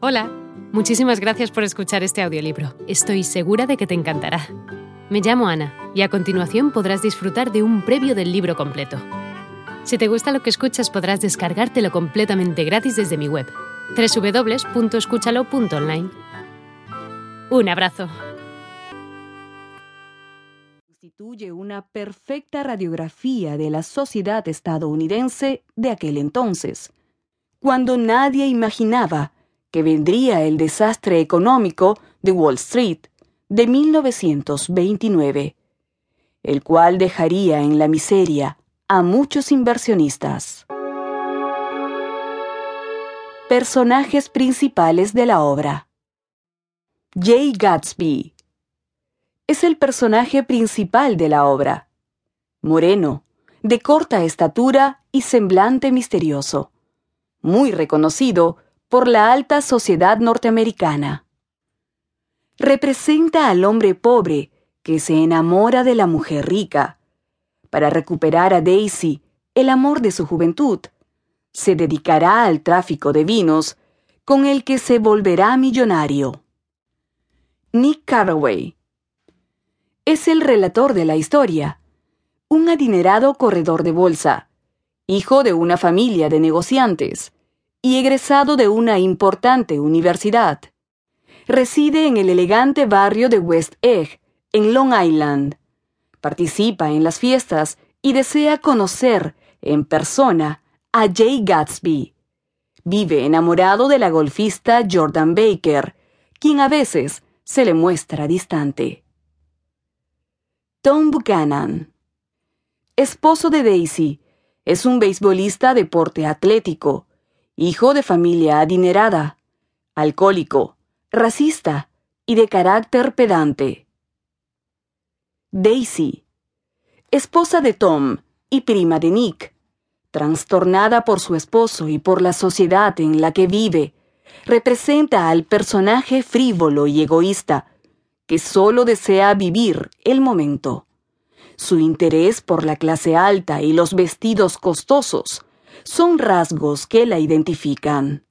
Hola, muchísimas gracias por escuchar este audiolibro. Estoy segura de que te encantará. Me llamo Ana y a continuación podrás disfrutar de un previo del libro completo. Si te gusta lo que escuchas podrás descargártelo completamente gratis desde mi web, www.escúchalo.online. Un abrazo. Constituye una perfecta radiografía de la sociedad estadounidense de aquel entonces, cuando nadie imaginaba que vendría el desastre económico de Wall Street de 1929, el cual dejaría en la miseria a muchos inversionistas. Personajes principales de la obra. Jay Gatsby es el personaje principal de la obra. Moreno, de corta estatura y semblante misterioso. Muy reconocido por la alta sociedad norteamericana. Representa al hombre pobre que se enamora de la mujer rica. Para recuperar a Daisy el amor de su juventud, se dedicará al tráfico de vinos con el que se volverá millonario. Nick Carraway es el relator de la historia, un adinerado corredor de bolsa, hijo de una familia de negociantes y egresado de una importante universidad. Reside en el elegante barrio de West Egg, en Long Island. Participa en las fiestas y desea conocer en persona a Jay Gatsby. Vive enamorado de la golfista Jordan Baker, quien a veces se le muestra distante. Tom Buchanan. Esposo de Daisy, es un beisbolista de porte atlético, hijo de familia adinerada, alcohólico, racista y de carácter pedante. Daisy. Esposa de Tom y prima de Nick, trastornada por su esposo y por la sociedad en la que vive, representa al personaje frívolo y egoísta que solo desea vivir el momento. Su interés por la clase alta y los vestidos costosos son rasgos que la identifican.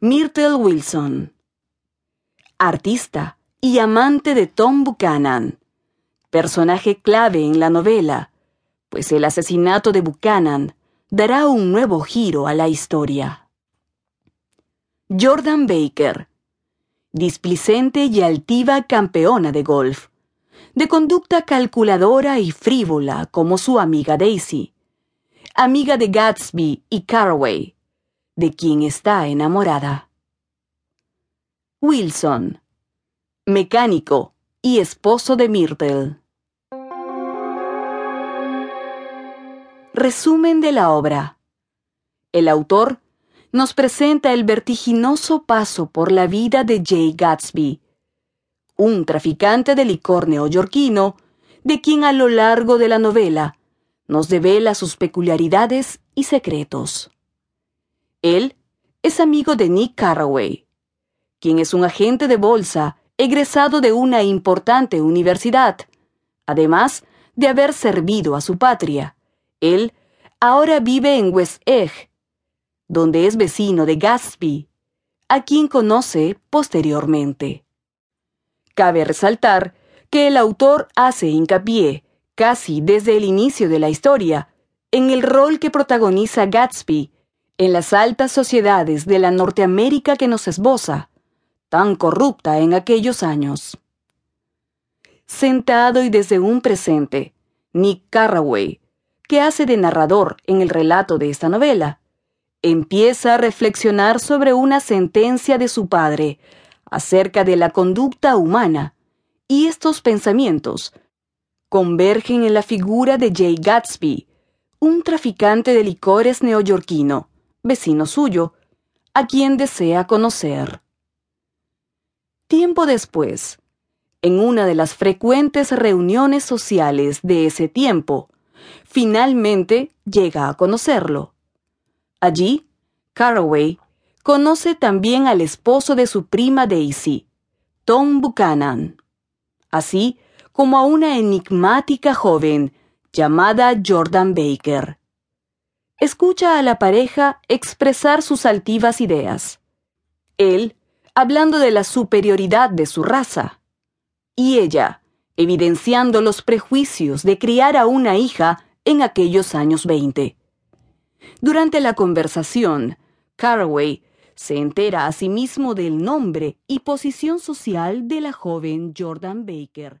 Myrtle Wilson Artista y amante de Tom Buchanan. Personaje clave en la novela, pues el asesinato de Buchanan dará un nuevo giro a la historia. Jordan Baker displicente y altiva campeona de golf, de conducta calculadora y frívola como su amiga Daisy, amiga de Gatsby y Carraway, de quien está enamorada. Wilson, mecánico y esposo de Myrtle. Resumen de la obra. El autor nos presenta el vertiginoso paso por la vida de Jay Gatsby, un traficante de licor neoyorquino, de quien a lo largo de la novela nos devela sus peculiaridades y secretos. Él es amigo de Nick Carraway, quien es un agente de bolsa egresado de una importante universidad, además de haber servido a su patria. Él ahora vive en West Egg, donde es vecino de Gatsby, a quien conoce posteriormente. Cabe resaltar que el autor hace hincapié, casi desde el inicio de la historia, en el rol que protagoniza Gatsby en las altas sociedades de la Norteamérica que nos esboza, tan corrupta en aquellos años. Sentado y desde un presente, Nick Carraway, que hace de narrador en el relato de esta novela, empieza a reflexionar sobre una sentencia de su padre acerca de la conducta humana, y estos pensamientos convergen en la figura de Jay Gatsby, un traficante de licores neoyorquino, vecino suyo, a quien desea conocer. Tiempo después, en una de las frecuentes reuniones sociales de ese tiempo, finalmente llega a conocerlo. Allí, Carraway conoce también al esposo de su prima Daisy, Tom Buchanan, así como a una enigmática joven llamada Jordan Baker. escucha a la pareja expresar sus altivas ideas. Él, hablando de la superioridad de su raza. Y ella, evidenciando los prejuicios de criar a una hija en aquellos años 20. Durante la conversación, Caraway se entera asimismo sí del nombre y posición social de la joven Jordan Baker.